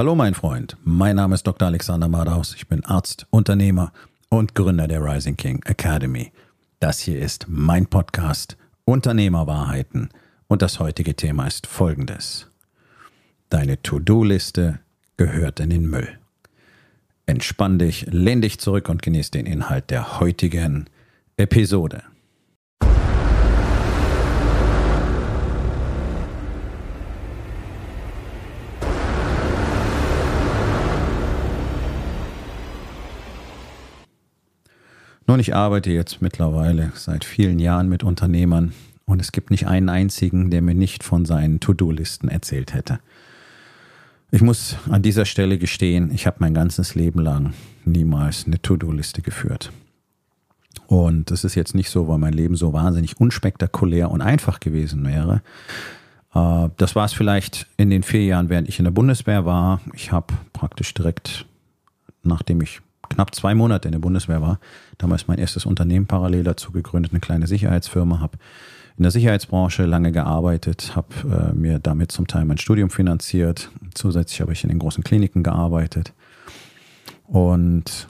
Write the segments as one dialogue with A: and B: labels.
A: Hallo mein Freund, mein Name ist Dr. Alexander Madaus, ich bin Arzt, Unternehmer und Gründer der Rising King Academy. Das hier ist mein Podcast Unternehmerwahrheiten und das heutige Thema ist folgendes. Deine To-Do-Liste gehört in den Müll. Entspann dich, lehn dich zurück und genieß den Inhalt der heutigen Episode. Nun, ich arbeite jetzt mittlerweile seit vielen Jahren mit Unternehmern und es gibt nicht einen einzigen, der mir nicht von seinen To-Do-Listen erzählt hätte. Ich muss an dieser Stelle gestehen, ich habe mein ganzes Leben lang niemals eine To-Do-Liste geführt. Und das ist jetzt nicht so, weil mein Leben so wahnsinnig unspektakulär und einfach gewesen wäre. Äh, das war es vielleicht in den vier Jahren, während ich in der Bundeswehr war. Ich habe praktisch direkt, nachdem ich knapp zwei Monate in der Bundeswehr war, damals mein erstes Unternehmen parallel dazu gegründet, eine kleine Sicherheitsfirma, habe in der Sicherheitsbranche lange gearbeitet, habe äh, mir damit zum Teil mein Studium finanziert. Zusätzlich habe ich in den großen Kliniken gearbeitet. Und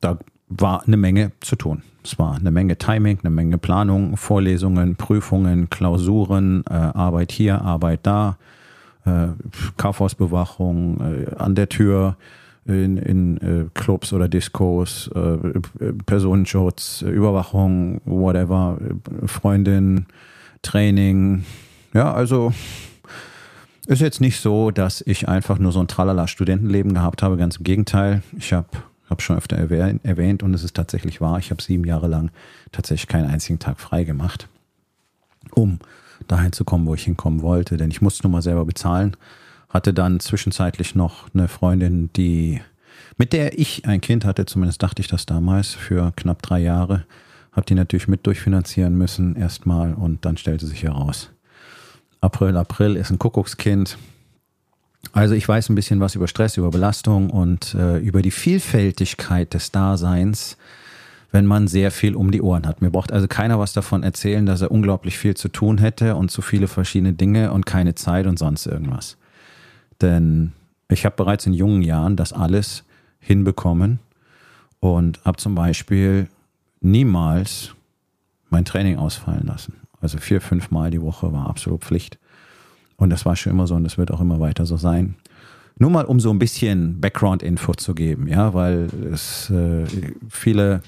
A: da war eine Menge zu tun. Es war eine Menge Timing, eine Menge Planung, Vorlesungen, Prüfungen, Klausuren, äh, Arbeit hier, Arbeit da, äh, Kaufhausbewachung äh, an der Tür, in, in äh, Clubs oder Discos, äh, Personenschutz, Überwachung, whatever, Freundin, Training. Ja, also ist jetzt nicht so, dass ich einfach nur so ein tralala Studentenleben gehabt habe. Ganz im Gegenteil. Ich habe habe schon öfter erwähnt und es ist tatsächlich wahr. Ich habe sieben Jahre lang tatsächlich keinen einzigen Tag frei gemacht, um dahin zu kommen, wo ich hinkommen wollte. Denn ich musste nur mal selber bezahlen hatte dann zwischenzeitlich noch eine Freundin, die mit der ich ein Kind hatte, zumindest dachte ich das damals, für knapp drei Jahre. Habe die natürlich mit durchfinanzieren müssen erstmal und dann stellte sich heraus, April, April ist ein Kuckuckskind. Also ich weiß ein bisschen was über Stress, über Belastung und äh, über die Vielfältigkeit des Daseins, wenn man sehr viel um die Ohren hat. Mir braucht also keiner was davon erzählen, dass er unglaublich viel zu tun hätte und zu viele verschiedene Dinge und keine Zeit und sonst irgendwas. Denn ich habe bereits in jungen Jahren das alles hinbekommen und habe zum Beispiel niemals mein Training ausfallen lassen. Also vier, fünf Mal die Woche war absolut Pflicht. Und das war schon immer so und das wird auch immer weiter so sein. Nur mal, um so ein bisschen Background-Info zu geben, ja, weil es äh, viele,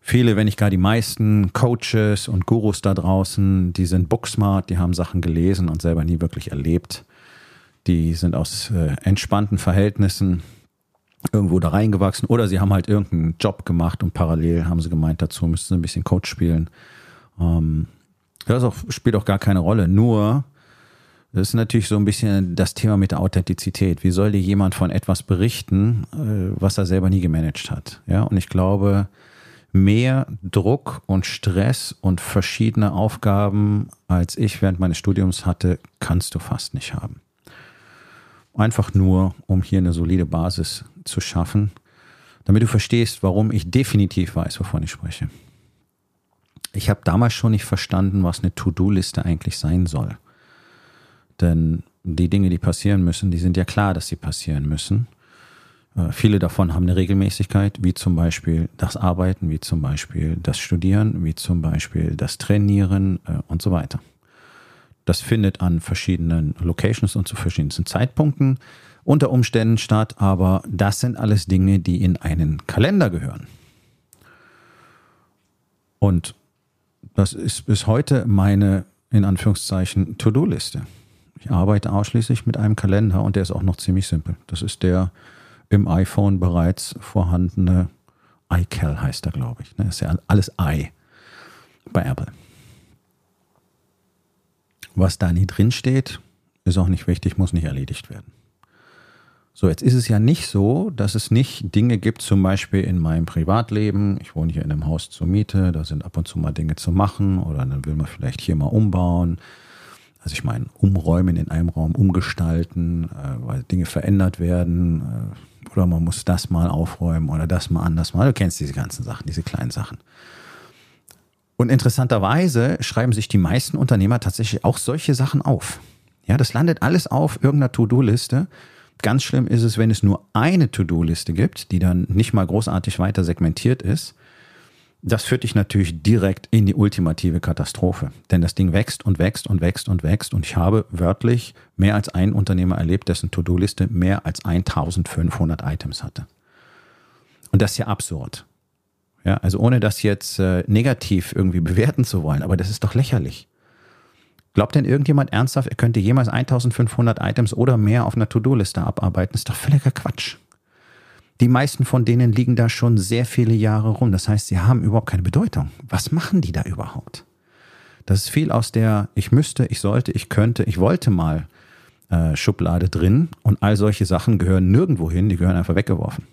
A: viele, wenn nicht gar die meisten Coaches und Gurus da draußen, die sind booksmart, die haben Sachen gelesen und selber nie wirklich erlebt die sind aus äh, entspannten Verhältnissen irgendwo da reingewachsen oder sie haben halt irgendeinen Job gemacht und parallel haben sie gemeint, dazu müssten sie ein bisschen Coach spielen. Ähm, das auch, spielt auch gar keine Rolle. Nur, das ist natürlich so ein bisschen das Thema mit der Authentizität. Wie soll dir jemand von etwas berichten, äh, was er selber nie gemanagt hat? Ja, und ich glaube, mehr Druck und Stress und verschiedene Aufgaben, als ich während meines Studiums hatte, kannst du fast nicht haben. Einfach nur, um hier eine solide Basis zu schaffen, damit du verstehst, warum ich definitiv weiß, wovon ich spreche. Ich habe damals schon nicht verstanden, was eine To-Do-Liste eigentlich sein soll. Denn die Dinge, die passieren müssen, die sind ja klar, dass sie passieren müssen. Äh, viele davon haben eine Regelmäßigkeit, wie zum Beispiel das Arbeiten, wie zum Beispiel das Studieren, wie zum Beispiel das Trainieren äh, und so weiter. Das findet an verschiedenen Locations und zu verschiedensten Zeitpunkten unter Umständen statt, aber das sind alles Dinge, die in einen Kalender gehören. Und das ist bis heute meine, in Anführungszeichen, To-Do-Liste. Ich arbeite ausschließlich mit einem Kalender und der ist auch noch ziemlich simpel. Das ist der im iPhone bereits vorhandene iCal heißt er, glaube ich. Das ne? ist ja alles i bei Apple. Was da nie drin steht, ist auch nicht wichtig, muss nicht erledigt werden. So, jetzt ist es ja nicht so, dass es nicht Dinge gibt, zum Beispiel in meinem Privatleben. Ich wohne hier in einem Haus zur Miete, da sind ab und zu mal Dinge zu machen oder dann will man vielleicht hier mal umbauen. Also ich meine, umräumen in einem Raum, umgestalten, äh, weil Dinge verändert werden äh, oder man muss das mal aufräumen oder das mal anders mal. Du kennst diese ganzen Sachen, diese kleinen Sachen. Und interessanterweise schreiben sich die meisten Unternehmer tatsächlich auch solche Sachen auf. Ja, das landet alles auf irgendeiner To-Do-Liste. Ganz schlimm ist es, wenn es nur eine To-Do-Liste gibt, die dann nicht mal großartig weiter segmentiert ist. Das führt dich natürlich direkt in die ultimative Katastrophe. Denn das Ding wächst und wächst und wächst und wächst. Und ich habe wörtlich mehr als einen Unternehmer erlebt, dessen To-Do-Liste mehr als 1500 Items hatte. Und das ist ja absurd. Ja, also ohne das jetzt äh, negativ irgendwie bewerten zu wollen, aber das ist doch lächerlich. Glaubt denn irgendjemand ernsthaft, er könnte jemals 1500 Items oder mehr auf einer To-Do-Liste abarbeiten? Das ist doch völliger Quatsch. Die meisten von denen liegen da schon sehr viele Jahre rum. Das heißt, sie haben überhaupt keine Bedeutung. Was machen die da überhaupt? Das ist viel aus der ich müsste, ich sollte, ich könnte, ich wollte mal äh, Schublade drin und all solche Sachen gehören nirgendwo hin, die gehören einfach weggeworfen.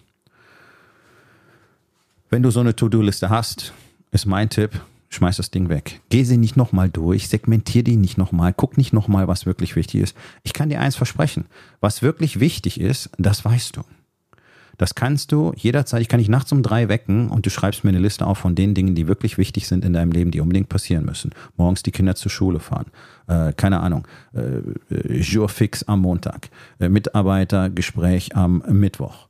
A: Wenn du so eine To-Do-Liste hast, ist mein Tipp, schmeiß das Ding weg. Geh sie nicht nochmal durch, segmentier die nicht nochmal, guck nicht nochmal, was wirklich wichtig ist. Ich kann dir eins versprechen. Was wirklich wichtig ist, das weißt du. Das kannst du jederzeit, ich kann dich nachts um drei wecken und du schreibst mir eine Liste auf von den Dingen, die wirklich wichtig sind in deinem Leben, die unbedingt passieren müssen. Morgens die Kinder zur Schule fahren. Äh, keine Ahnung. Äh, Jour fix am Montag. Äh, Mitarbeitergespräch am Mittwoch.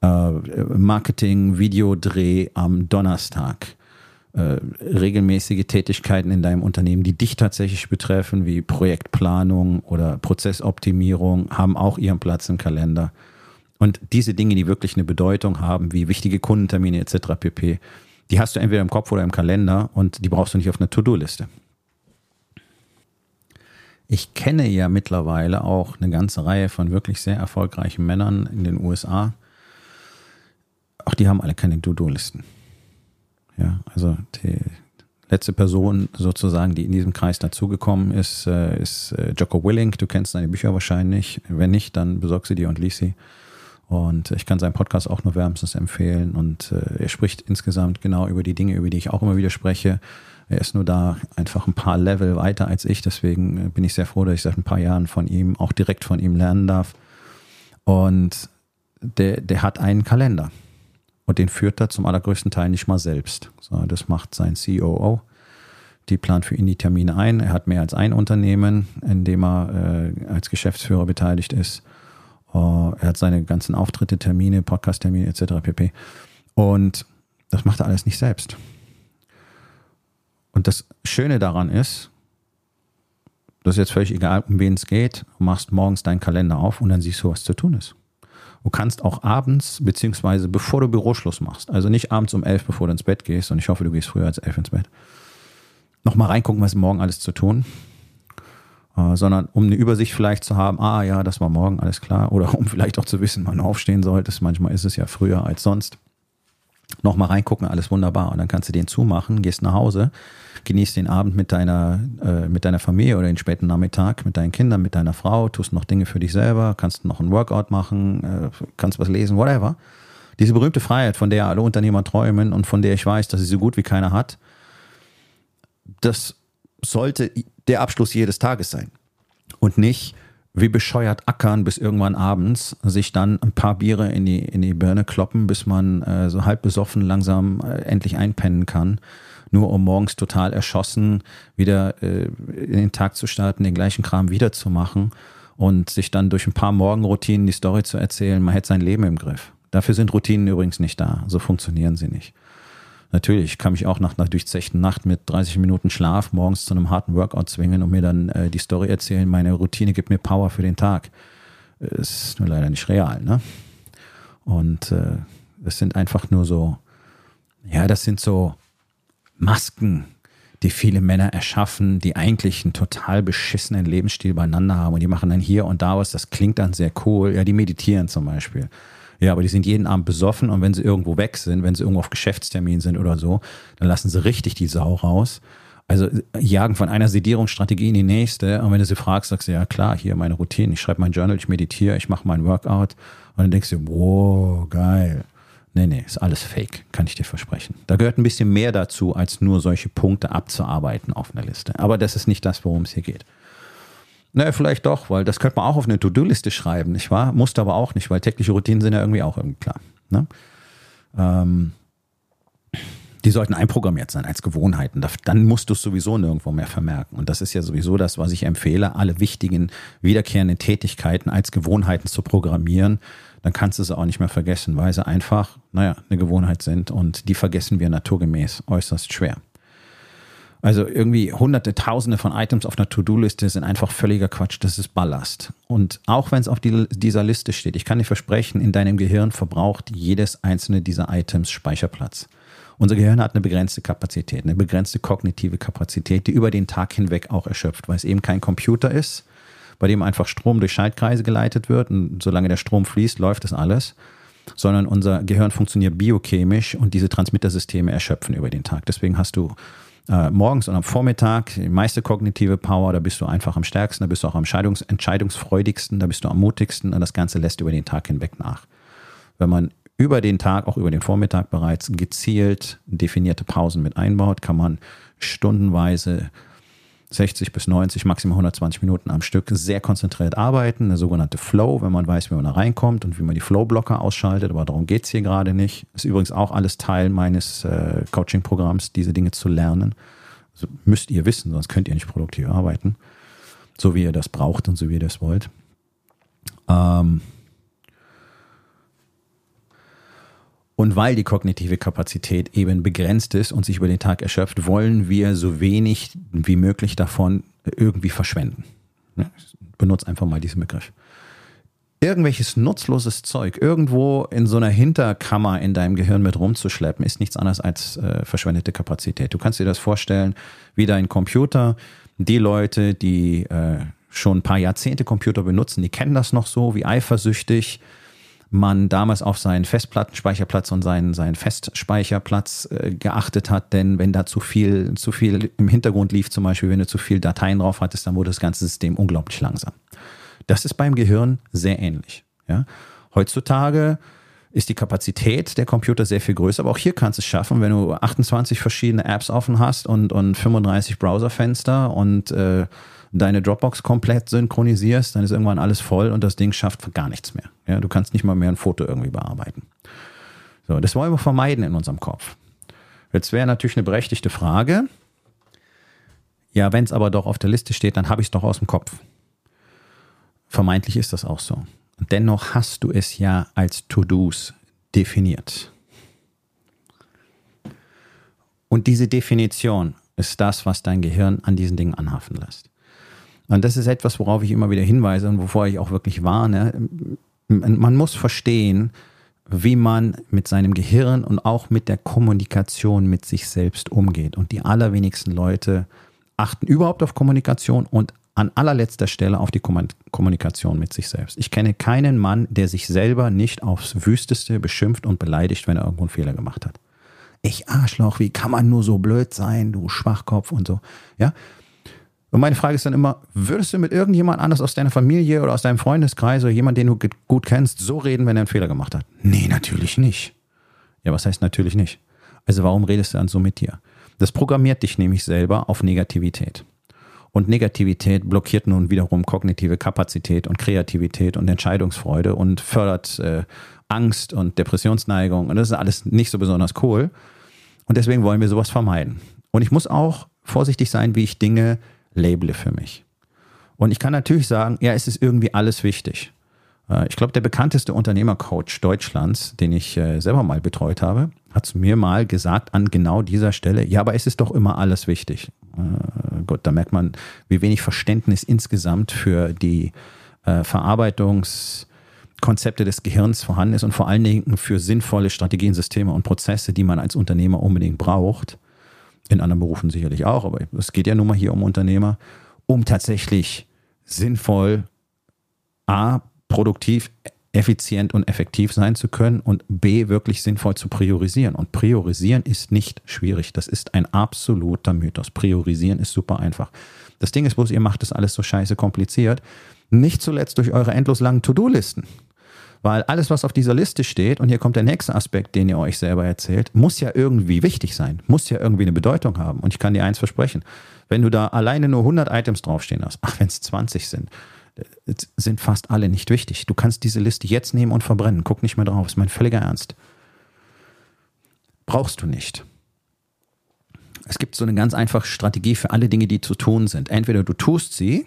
A: Äh, Marketing, Videodreh am Donnerstag äh, regelmäßige Tätigkeiten in deinem Unternehmen, die dich tatsächlich betreffen, wie Projektplanung oder Prozessoptimierung, haben auch ihren Platz im Kalender. Und diese Dinge, die wirklich eine Bedeutung haben, wie wichtige Kundentermine etc. pp., die hast du entweder im Kopf oder im Kalender und die brauchst du nicht auf einer To-Do-Liste. Ich kenne ja mittlerweile auch eine ganze Reihe von wirklich sehr erfolgreichen Männern in den USA. Auch die haben alle keine To-Do-Listen. Ja, also die letzte Person sozusagen, die in diesem Kreis dazugekommen ist, äh, ist äh, Jocko Willink. Du kennst seine Bücher wahrscheinlich. Wenn nicht, dann besorg sie dir und lies sie. Und ich kann seinen Podcast auch nur wärmstens empfehlen. Und äh, er spricht insgesamt genau über die Dinge, über die ich auch immer wieder spreche. Er ist nur da einfach ein paar Level weiter als ich. Deswegen bin ich sehr froh, dass ich seit ein paar Jahren von ihm, auch direkt von ihm lernen darf. Und der, der hat einen Kalender. Und den führt er zum allergrößten Teil nicht mal selbst. So, das macht sein COO. Die plant für ihn die Termine ein. Er hat mehr als ein Unternehmen, in dem er äh, als Geschäftsführer beteiligt ist. Uh, er hat seine ganzen Auftritte, Termine, Podcast-Termine etc. pp. Und das macht er alles nicht selbst. Und das Schöne daran ist, das ist jetzt völlig egal, um wen es geht, du machst morgens deinen Kalender auf und dann siehst du, was zu tun ist. Du kannst auch abends, beziehungsweise bevor du Büroschluss machst, also nicht abends um elf, bevor du ins Bett gehst, und ich hoffe, du gehst früher als elf ins Bett, nochmal reingucken, was morgen alles zu tun. Äh, sondern um eine Übersicht vielleicht zu haben, ah ja, das war morgen, alles klar. Oder um vielleicht auch zu wissen, wann du aufstehen solltest. Manchmal ist es ja früher als sonst. Nochmal reingucken, alles wunderbar. Und dann kannst du den zumachen, gehst nach Hause, genießt den Abend mit deiner, äh, mit deiner Familie oder den späten Nachmittag mit deinen Kindern, mit deiner Frau, tust noch Dinge für dich selber, kannst noch ein Workout machen, äh, kannst was lesen, whatever. Diese berühmte Freiheit, von der alle Unternehmer träumen und von der ich weiß, dass sie so gut wie keiner hat, das sollte der Abschluss jedes Tages sein. Und nicht wie bescheuert ackern bis irgendwann abends, sich dann ein paar Biere in die, in die Birne kloppen, bis man äh, so halb besoffen langsam äh, endlich einpennen kann nur um morgens total erschossen wieder äh, in den Tag zu starten, den gleichen Kram wiederzumachen und sich dann durch ein paar Morgenroutinen die Story zu erzählen, man hätte sein Leben im Griff. Dafür sind Routinen übrigens nicht da. So funktionieren sie nicht. Natürlich ich kann mich auch nach einer durchzechten Nacht mit 30 Minuten Schlaf morgens zu einem harten Workout zwingen und mir dann äh, die Story erzählen, meine Routine gibt mir Power für den Tag. Ist nur leider nicht real, ne? Und äh, es sind einfach nur so, ja, das sind so Masken, die viele Männer erschaffen, die eigentlich einen total beschissenen Lebensstil beieinander haben und die machen dann hier und da was, das klingt dann sehr cool. Ja, die meditieren zum Beispiel. Ja, aber die sind jeden Abend besoffen und wenn sie irgendwo weg sind, wenn sie irgendwo auf Geschäftstermin sind oder so, dann lassen sie richtig die Sau raus. Also jagen von einer Sedierungsstrategie in die nächste. Und wenn du sie fragst, sagst du, ja klar, hier meine Routine, ich schreibe mein Journal, ich meditiere, ich mache mein Workout. Und dann denkst du, wow, geil. Nee, nee, ist alles fake, kann ich dir versprechen. Da gehört ein bisschen mehr dazu, als nur solche Punkte abzuarbeiten auf einer Liste. Aber das ist nicht das, worum es hier geht. Naja, vielleicht doch, weil das könnte man auch auf eine To-Do-Liste schreiben, nicht wahr? Musste aber auch nicht, weil tägliche Routinen sind ja irgendwie auch irgendwie klar. Ne? Ähm, die sollten einprogrammiert sein als Gewohnheiten. Dann musst du es sowieso nirgendwo mehr vermerken. Und das ist ja sowieso das, was ich empfehle, alle wichtigen, wiederkehrenden Tätigkeiten als Gewohnheiten zu programmieren. Dann kannst du sie auch nicht mehr vergessen, weil sie einfach, naja, eine Gewohnheit sind und die vergessen wir naturgemäß äußerst schwer. Also irgendwie hunderte, tausende von Items auf einer To-Do-Liste sind einfach völliger Quatsch. Das ist Ballast. Und auch wenn es auf die, dieser Liste steht, ich kann dir versprechen, in deinem Gehirn verbraucht jedes einzelne dieser Items Speicherplatz. Unser Gehirn hat eine begrenzte Kapazität, eine begrenzte kognitive Kapazität, die über den Tag hinweg auch erschöpft, weil es eben kein Computer ist, bei dem einfach Strom durch Schaltkreise geleitet wird und solange der Strom fließt, läuft das alles, sondern unser Gehirn funktioniert biochemisch und diese Transmittersysteme erschöpfen über den Tag. Deswegen hast du äh, morgens und am Vormittag die meiste kognitive Power, da bist du einfach am stärksten, da bist du auch am Entscheidungs entscheidungsfreudigsten, da bist du am mutigsten und das Ganze lässt über den Tag hinweg nach. Wenn man über den Tag, auch über den Vormittag bereits gezielt definierte Pausen mit einbaut, kann man stundenweise 60 bis 90, maximal 120 Minuten am Stück sehr konzentriert arbeiten, eine sogenannte Flow, wenn man weiß, wie man da reinkommt und wie man die Flow-Blocker ausschaltet, aber darum geht es hier gerade nicht. Ist übrigens auch alles Teil meines äh, Coaching-Programms, diese Dinge zu lernen. Also müsst ihr wissen, sonst könnt ihr nicht produktiv arbeiten, so wie ihr das braucht und so wie ihr das wollt. Ähm, Und weil die kognitive Kapazität eben begrenzt ist und sich über den Tag erschöpft, wollen wir so wenig wie möglich davon irgendwie verschwenden. Benutze einfach mal diesen Begriff. Irgendwelches nutzloses Zeug irgendwo in so einer Hinterkammer in deinem Gehirn mit rumzuschleppen, ist nichts anderes als äh, verschwendete Kapazität. Du kannst dir das vorstellen wie dein Computer. Die Leute, die äh, schon ein paar Jahrzehnte Computer benutzen, die kennen das noch so, wie eifersüchtig man damals auf seinen Festplattenspeicherplatz und seinen, seinen Festspeicherplatz äh, geachtet hat, denn wenn da zu viel, zu viel im Hintergrund lief, zum Beispiel, wenn du zu viel Dateien drauf hattest, dann wurde das ganze System unglaublich langsam. Das ist beim Gehirn sehr ähnlich. Ja? Heutzutage ist die Kapazität der Computer sehr viel größer, aber auch hier kannst du es schaffen, wenn du 28 verschiedene Apps offen hast und, und 35 Browserfenster und äh, deine Dropbox komplett synchronisierst, dann ist irgendwann alles voll und das Ding schafft gar nichts mehr. Ja, du kannst nicht mal mehr ein Foto irgendwie bearbeiten. So, das wollen wir vermeiden in unserem Kopf. Jetzt wäre natürlich eine berechtigte Frage. Ja, wenn es aber doch auf der Liste steht, dann habe ich es doch aus dem Kopf. Vermeintlich ist das auch so. Und dennoch hast du es ja als To-Dos definiert. Und diese Definition ist das, was dein Gehirn an diesen Dingen anhaften lässt. Und das ist etwas, worauf ich immer wieder hinweise und wovor ich auch wirklich warne. Man muss verstehen, wie man mit seinem Gehirn und auch mit der Kommunikation mit sich selbst umgeht. Und die allerwenigsten Leute achten überhaupt auf Kommunikation und an allerletzter Stelle auf die Kommunikation mit sich selbst. Ich kenne keinen Mann, der sich selber nicht aufs Wüsteste beschimpft und beleidigt, wenn er irgendwo einen Fehler gemacht hat. Ich Arschloch, wie kann man nur so blöd sein, du Schwachkopf und so. Ja, und meine Frage ist dann immer, würdest du mit irgendjemand anders aus deiner Familie oder aus deinem Freundeskreis oder jemand, den du gut kennst, so reden, wenn er einen Fehler gemacht hat? Nee, natürlich nicht. Ja, was heißt natürlich nicht? Also warum redest du dann so mit dir? Das programmiert dich nämlich selber auf Negativität. Und Negativität blockiert nun wiederum kognitive Kapazität und Kreativität und Entscheidungsfreude und fördert äh, Angst und Depressionsneigung. Und das ist alles nicht so besonders cool. Und deswegen wollen wir sowas vermeiden. Und ich muss auch vorsichtig sein, wie ich Dinge labele für mich. Und ich kann natürlich sagen, ja, es ist irgendwie alles wichtig. Äh, ich glaube, der bekannteste Unternehmercoach Deutschlands, den ich äh, selber mal betreut habe, hat mir mal gesagt an genau dieser Stelle, ja, aber es ist doch immer alles wichtig. Äh, gut, da merkt man, wie wenig Verständnis insgesamt für die Verarbeitungskonzepte des Gehirns vorhanden ist und vor allen Dingen für sinnvolle Strategien, Systeme und Prozesse, die man als Unternehmer unbedingt braucht in anderen Berufen sicherlich auch, aber es geht ja nun mal hier um Unternehmer, um tatsächlich sinnvoll, A, produktiv, effizient und effektiv sein zu können und B, wirklich sinnvoll zu priorisieren. Und priorisieren ist nicht schwierig. Das ist ein absoluter Mythos. Priorisieren ist super einfach. Das Ding ist bloß, ihr macht das alles so scheiße kompliziert. Nicht zuletzt durch eure endlos langen To-Do-Listen. Weil alles, was auf dieser Liste steht, und hier kommt der nächste Aspekt, den ihr euch selber erzählt, muss ja irgendwie wichtig sein, muss ja irgendwie eine Bedeutung haben. Und ich kann dir eins versprechen, wenn du da alleine nur 100 Items draufstehen hast, ach, wenn es 20 sind, äh, sind fast alle nicht wichtig. Du kannst diese Liste jetzt nehmen und verbrennen. Guck nicht mehr drauf, ist mein völliger Ernst. Brauchst du nicht. Es gibt so eine ganz einfache Strategie für alle Dinge, die zu tun sind. Entweder du tust sie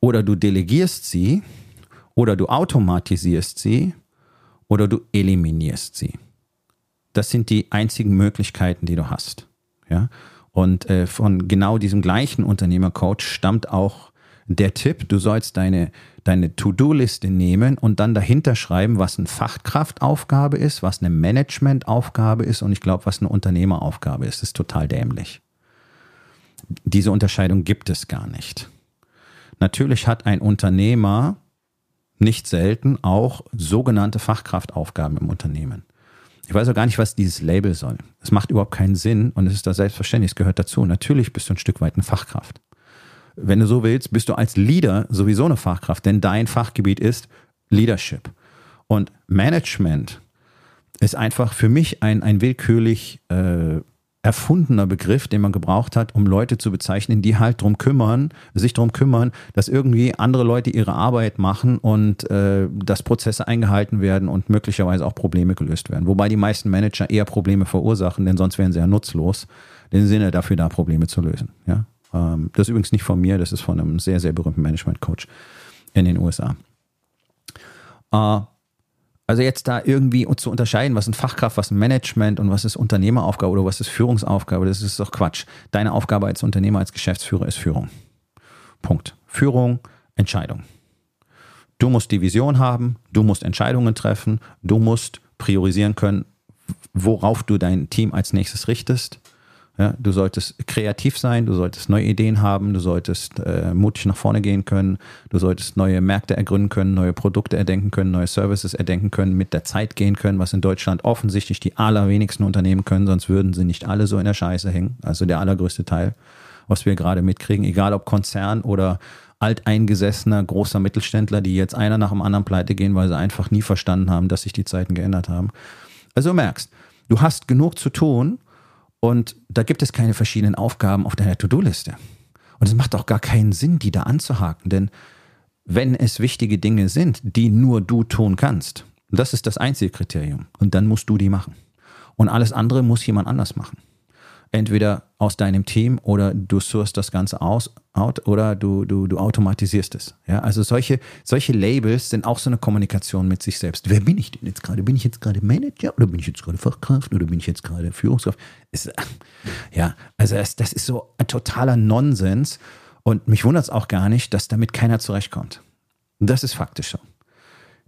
A: oder du delegierst sie oder du automatisierst sie oder du eliminierst sie. Das sind die einzigen Möglichkeiten, die du hast. Ja? Und äh, von genau diesem gleichen Unternehmercoach stammt auch der Tipp, du sollst deine, deine To-Do-Liste nehmen und dann dahinter schreiben, was eine Fachkraftaufgabe ist, was eine Managementaufgabe ist und ich glaube, was eine Unternehmeraufgabe ist. Das ist total dämlich. Diese Unterscheidung gibt es gar nicht. Natürlich hat ein Unternehmer nicht selten auch sogenannte Fachkraftaufgaben im Unternehmen. Ich weiß auch gar nicht, was dieses Label soll. Es macht überhaupt keinen Sinn und es ist da selbstverständlich, es gehört dazu. Natürlich bist du ein Stück weit eine Fachkraft. Wenn du so willst, bist du als Leader sowieso eine Fachkraft, denn dein Fachgebiet ist Leadership. Und Management ist einfach für mich ein, ein willkürlich äh, erfundener Begriff, den man gebraucht hat, um Leute zu bezeichnen, die halt drum kümmern, sich drum kümmern, dass irgendwie andere Leute ihre Arbeit machen und äh, dass Prozesse eingehalten werden und möglicherweise auch Probleme gelöst werden. Wobei die meisten Manager eher Probleme verursachen, denn sonst wären sie ja nutzlos. Den Sinne dafür da, Probleme zu lösen. Ja? Ähm, das ist übrigens nicht von mir, das ist von einem sehr, sehr berühmten Management-Coach in den USA. Äh, also jetzt da irgendwie zu unterscheiden, was ist Fachkraft, was ist Management und was ist Unternehmeraufgabe oder was ist Führungsaufgabe, das ist doch Quatsch. Deine Aufgabe als Unternehmer, als Geschäftsführer ist Führung. Punkt. Führung, Entscheidung. Du musst die Vision haben, du musst Entscheidungen treffen, du musst priorisieren können, worauf du dein Team als nächstes richtest. Ja, du solltest kreativ sein, du solltest neue Ideen haben, du solltest äh, mutig nach vorne gehen können, du solltest neue Märkte ergründen können, neue Produkte erdenken können, neue Services erdenken können, mit der Zeit gehen können, was in Deutschland offensichtlich die allerwenigsten Unternehmen können, sonst würden sie nicht alle so in der Scheiße hängen. Also der allergrößte Teil, was wir gerade mitkriegen, egal ob Konzern oder alteingesessener großer Mittelständler, die jetzt einer nach dem anderen pleite gehen, weil sie einfach nie verstanden haben, dass sich die Zeiten geändert haben. Also du merkst, du hast genug zu tun, und da gibt es keine verschiedenen Aufgaben auf deiner To-Do-Liste. Und es macht auch gar keinen Sinn, die da anzuhaken, denn wenn es wichtige Dinge sind, die nur du tun kannst, das ist das einzige Kriterium. Und dann musst du die machen. Und alles andere muss jemand anders machen entweder aus deinem Team oder du sourst das Ganze aus out, oder du, du, du automatisierst es. Ja, also solche, solche Labels sind auch so eine Kommunikation mit sich selbst. Wer bin ich denn jetzt gerade? Bin ich jetzt gerade Manager oder bin ich jetzt gerade Fachkraft oder bin ich jetzt gerade Führungskraft? Ist, ja, also das, das ist so ein totaler Nonsens und mich wundert es auch gar nicht, dass damit keiner zurechtkommt. Das ist faktisch so.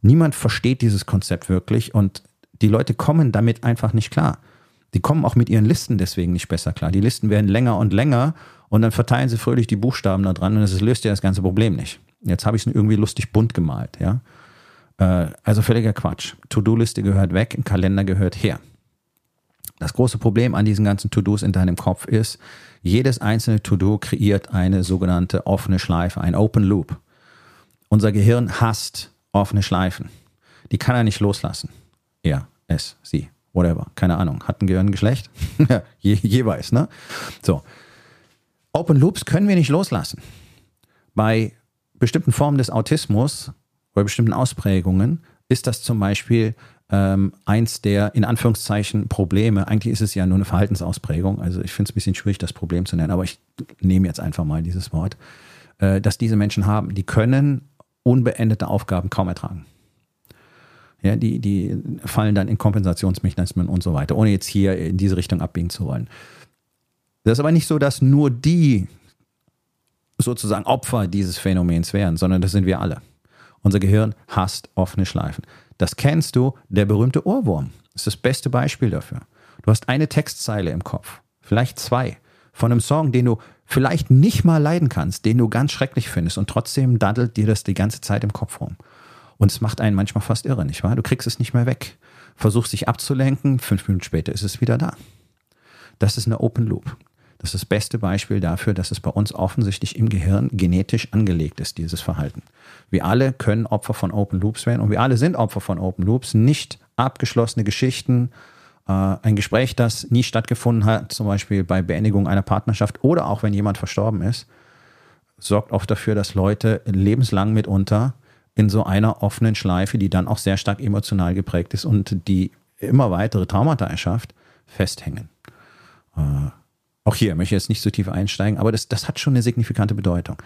A: Niemand versteht dieses Konzept wirklich und die Leute kommen damit einfach nicht klar. Die kommen auch mit ihren Listen deswegen nicht besser klar. Die Listen werden länger und länger und dann verteilen sie fröhlich die Buchstaben da dran und das löst ja das ganze Problem nicht. Jetzt habe ich es irgendwie lustig bunt gemalt, ja. Äh, also völliger Quatsch. To-Do-Liste gehört weg, ein Kalender gehört her. Das große Problem an diesen ganzen To-Dos in deinem Kopf ist, jedes einzelne To-Do kreiert eine sogenannte offene Schleife, ein Open Loop. Unser Gehirn hasst offene Schleifen. Die kann er nicht loslassen. Er, es, sie whatever, keine Ahnung, hat ein Gehirn Geschlecht? Je, jeweils, ne? So. Open Loops können wir nicht loslassen. Bei bestimmten Formen des Autismus, bei bestimmten Ausprägungen, ist das zum Beispiel ähm, eins der in Anführungszeichen Probleme. Eigentlich ist es ja nur eine Verhaltensausprägung. Also ich finde es ein bisschen schwierig, das Problem zu nennen, aber ich nehme jetzt einfach mal dieses Wort, äh, dass diese Menschen haben. Die können unbeendete Aufgaben kaum ertragen. Ja, die, die fallen dann in Kompensationsmechanismen und so weiter, ohne jetzt hier in diese Richtung abbiegen zu wollen. Das ist aber nicht so, dass nur die sozusagen Opfer dieses Phänomens wären, sondern das sind wir alle. Unser Gehirn hasst offene Schleifen. Das kennst du, der berühmte Ohrwurm. Ist das beste Beispiel dafür. Du hast eine Textzeile im Kopf, vielleicht zwei, von einem Song, den du vielleicht nicht mal leiden kannst, den du ganz schrecklich findest und trotzdem daddelt dir das die ganze Zeit im Kopf rum. Und es macht einen manchmal fast irre, nicht wahr? Du kriegst es nicht mehr weg. Versuchst dich abzulenken, fünf Minuten später ist es wieder da. Das ist eine Open Loop. Das ist das beste Beispiel dafür, dass es bei uns offensichtlich im Gehirn genetisch angelegt ist, dieses Verhalten. Wir alle können Opfer von Open Loops werden und wir alle sind Opfer von Open Loops. Nicht abgeschlossene Geschichten, äh, ein Gespräch, das nie stattgefunden hat, zum Beispiel bei Beendigung einer Partnerschaft oder auch wenn jemand verstorben ist, sorgt oft dafür, dass Leute lebenslang mitunter in so einer offenen Schleife, die dann auch sehr stark emotional geprägt ist und die immer weitere Traumata erschafft, festhängen. Äh, Auch hier möchte ich jetzt nicht so tief einsteigen, aber das, das hat schon eine signifikante Bedeutung.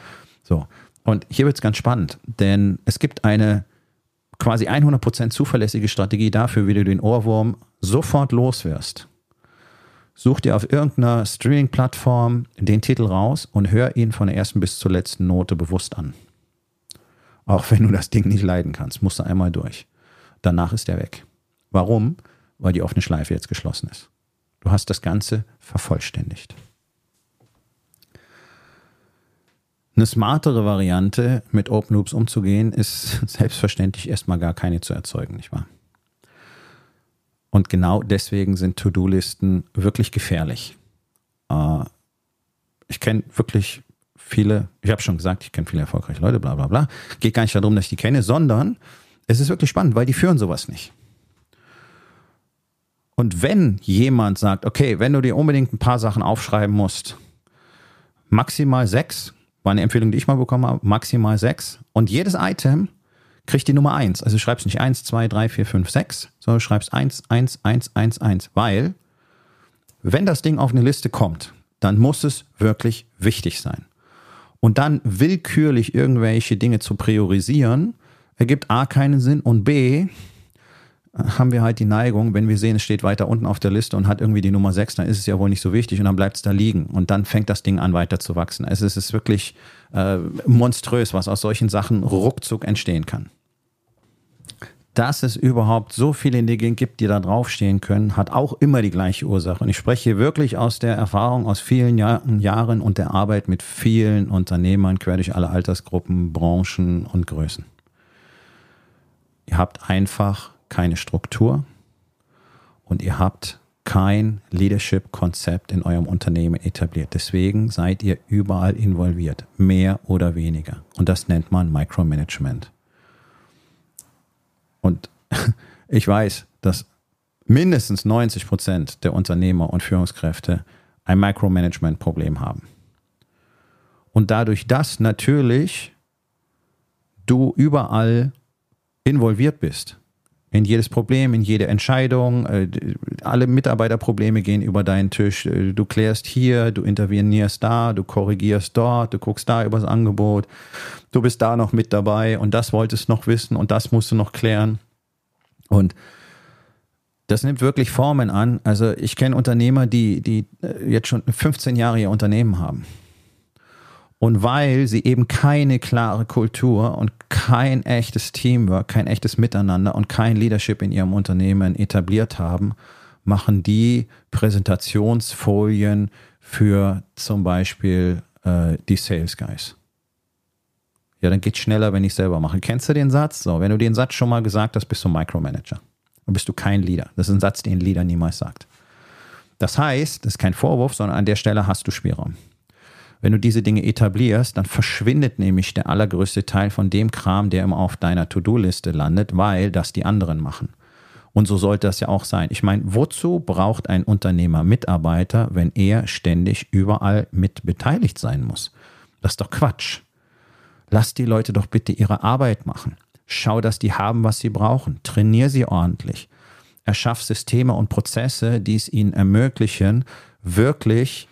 A: So. Und hier wird es ganz spannend, denn es gibt eine quasi 100% zuverlässige Strategie dafür, wie du den Ohrwurm sofort loswirst. Such dir auf irgendeiner Streaming-Plattform den Titel raus und hör ihn von der ersten bis zur letzten Note bewusst an. Auch wenn du das Ding nicht leiden kannst, musst du einmal durch. Danach ist er weg. Warum? Weil die offene Schleife jetzt geschlossen ist. Du hast das Ganze vervollständigt. Eine smartere Variante, mit Open Loops umzugehen, ist selbstverständlich erstmal gar keine zu erzeugen, nicht wahr? Und genau deswegen sind To-Do-Listen wirklich gefährlich. Äh, ich kenne wirklich viele, ich habe schon gesagt, ich kenne viele erfolgreiche Leute, bla bla bla. Geht gar nicht darum, dass ich die kenne, sondern es ist wirklich spannend, weil die führen sowas nicht. Und wenn jemand sagt, okay, wenn du dir unbedingt ein paar Sachen aufschreiben musst, maximal sechs, war eine Empfehlung, die ich mal bekommen habe, maximal sechs. Und jedes Item kriegt die Nummer eins. Also schreibst nicht eins, zwei, drei, vier, fünf, sechs, sondern schreibst eins, eins, eins, eins, eins. Weil, wenn das Ding auf eine Liste kommt, dann muss es wirklich wichtig sein. Und dann willkürlich irgendwelche Dinge zu priorisieren, ergibt A keinen Sinn und B haben wir halt die Neigung, wenn wir sehen, es steht weiter unten auf der Liste und hat irgendwie die Nummer 6, dann ist es ja wohl nicht so wichtig und dann bleibt es da liegen und dann fängt das Ding an weiter zu wachsen. Also es ist wirklich äh, monströs, was aus solchen Sachen ruckzuck entstehen kann. Dass es überhaupt so viele Dinge gibt, die da draufstehen können, hat auch immer die gleiche Ursache. Und ich spreche hier wirklich aus der Erfahrung aus vielen Jahr Jahren und der Arbeit mit vielen Unternehmern quer durch alle Altersgruppen, Branchen und Größen. Ihr habt einfach keine Struktur und ihr habt kein Leadership-Konzept in eurem Unternehmen etabliert. Deswegen seid ihr überall involviert, mehr oder weniger. Und das nennt man Micromanagement. Und ich weiß, dass mindestens 90 Prozent der Unternehmer und Führungskräfte ein Micromanagement-Problem haben. Und dadurch, dass natürlich du überall involviert bist, in jedes Problem, in jede Entscheidung. Äh, alle Mitarbeiterprobleme gehen über deinen Tisch. Äh, du klärst hier, du intervenierst da, du korrigierst dort, du guckst da übers Angebot. Du bist da noch mit dabei und das wolltest noch wissen und das musst du noch klären. Und das nimmt wirklich Formen an. Also ich kenne Unternehmer, die, die äh, jetzt schon 15 Jahre ihr Unternehmen haben. Und weil sie eben keine klare Kultur und kein echtes Teamwork, kein echtes Miteinander und kein Leadership in ihrem Unternehmen etabliert haben, machen die Präsentationsfolien für zum Beispiel äh, die Sales Guys. Ja, dann geht schneller, wenn ich selber mache. Kennst du den Satz? So, wenn du den Satz schon mal gesagt hast, bist du Micromanager. Dann bist du kein Leader. Das ist ein Satz, den ein Leader niemals sagt. Das heißt, das ist kein Vorwurf, sondern an der Stelle hast du Spielraum. Wenn du diese Dinge etablierst, dann verschwindet nämlich der allergrößte Teil von dem Kram, der immer auf deiner To-Do-Liste landet, weil das die anderen machen. Und so sollte das ja auch sein. Ich meine, wozu braucht ein Unternehmer Mitarbeiter, wenn er ständig überall mit beteiligt sein muss? Das ist doch Quatsch. Lass die Leute doch bitte ihre Arbeit machen. Schau, dass die haben, was sie brauchen. Trainier sie ordentlich. Erschaff Systeme und Prozesse, die es ihnen ermöglichen, wirklich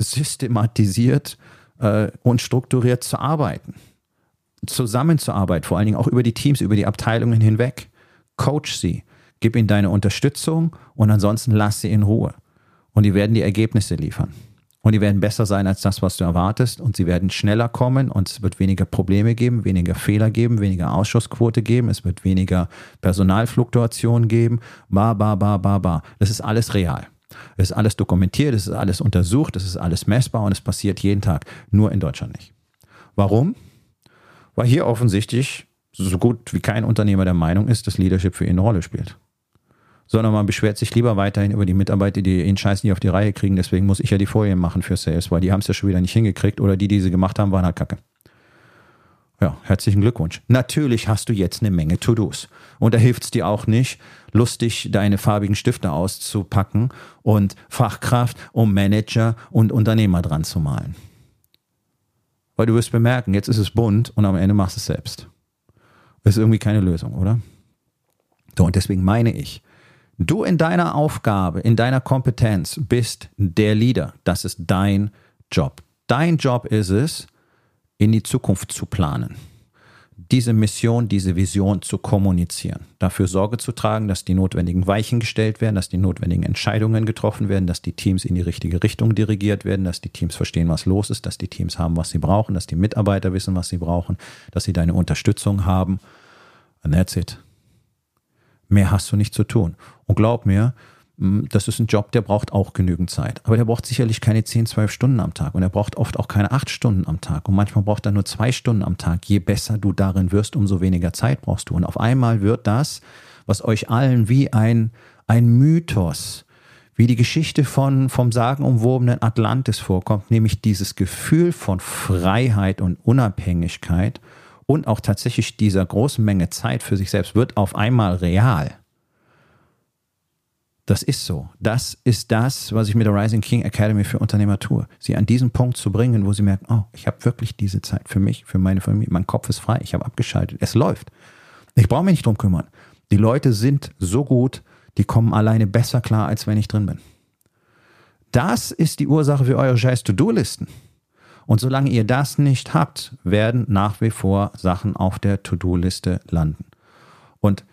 A: systematisiert äh, und strukturiert zu arbeiten. Zusammenzuarbeiten, vor allen Dingen auch über die Teams, über die Abteilungen hinweg. Coach sie, gib ihnen deine Unterstützung und ansonsten lass sie in Ruhe. Und die werden die Ergebnisse liefern. Und die werden besser sein als das, was du erwartest. Und sie werden schneller kommen und es wird weniger Probleme geben, weniger Fehler geben, weniger Ausschussquote geben, es wird weniger Personalfluktuation geben. Ba, ba, ba, ba, ba. Das ist alles real. Es ist alles dokumentiert, es ist alles untersucht, es ist alles messbar und es passiert jeden Tag. Nur in Deutschland nicht. Warum? Weil hier offensichtlich so gut wie kein Unternehmer der Meinung ist, dass Leadership für ihn eine Rolle spielt. Sondern man beschwert sich lieber weiterhin über die Mitarbeiter, die den Scheiß nicht auf die Reihe kriegen. Deswegen muss ich ja die Folien machen für Sales, weil die haben es ja schon wieder nicht hingekriegt oder die, die sie gemacht haben, waren halt kacke. Ja, herzlichen Glückwunsch. Natürlich hast du jetzt eine Menge To-Dos. Und da hilft es dir auch nicht, lustig deine farbigen Stifte auszupacken und Fachkraft und Manager und Unternehmer dran zu malen. Weil du wirst bemerken, jetzt ist es bunt und am Ende machst du es selbst. Das ist irgendwie keine Lösung, oder? So, und deswegen meine ich, Du in deiner Aufgabe, in deiner Kompetenz bist der Leader. Das ist dein Job. Dein Job ist es, in die Zukunft zu planen diese Mission, diese Vision zu kommunizieren, dafür Sorge zu tragen, dass die notwendigen Weichen gestellt werden, dass die notwendigen Entscheidungen getroffen werden, dass die Teams in die richtige Richtung dirigiert werden, dass die Teams verstehen, was los ist, dass die Teams haben, was sie brauchen, dass die Mitarbeiter wissen, was sie brauchen, dass sie deine Unterstützung haben. And that's it. Mehr hast du nicht zu tun. Und glaub mir, das ist ein Job, der braucht auch genügend Zeit. Aber der braucht sicherlich keine 10, 12 Stunden am Tag. Und er braucht oft auch keine 8 Stunden am Tag. Und manchmal braucht er nur 2 Stunden am Tag. Je besser du darin wirst, umso weniger Zeit brauchst du. Und auf einmal wird das, was euch allen wie ein, ein Mythos, wie die Geschichte von, vom sagenumwobenen Atlantis vorkommt, nämlich dieses Gefühl von Freiheit und Unabhängigkeit und auch tatsächlich dieser großen Menge Zeit für sich selbst wird auf einmal real. Das ist so. Das ist das, was ich mit der Rising King Academy für Unternehmer tue. Sie an diesen Punkt zu bringen, wo sie merken, oh, ich habe wirklich diese Zeit für mich, für meine Familie. Mein Kopf ist frei, ich habe abgeschaltet, es läuft. Ich brauche mich nicht drum kümmern. Die Leute sind so gut, die kommen alleine besser klar, als wenn ich drin bin. Das ist die Ursache für eure scheiß To-Do-Listen. Und solange ihr das nicht habt, werden nach wie vor Sachen auf der To-Do-Liste landen. Und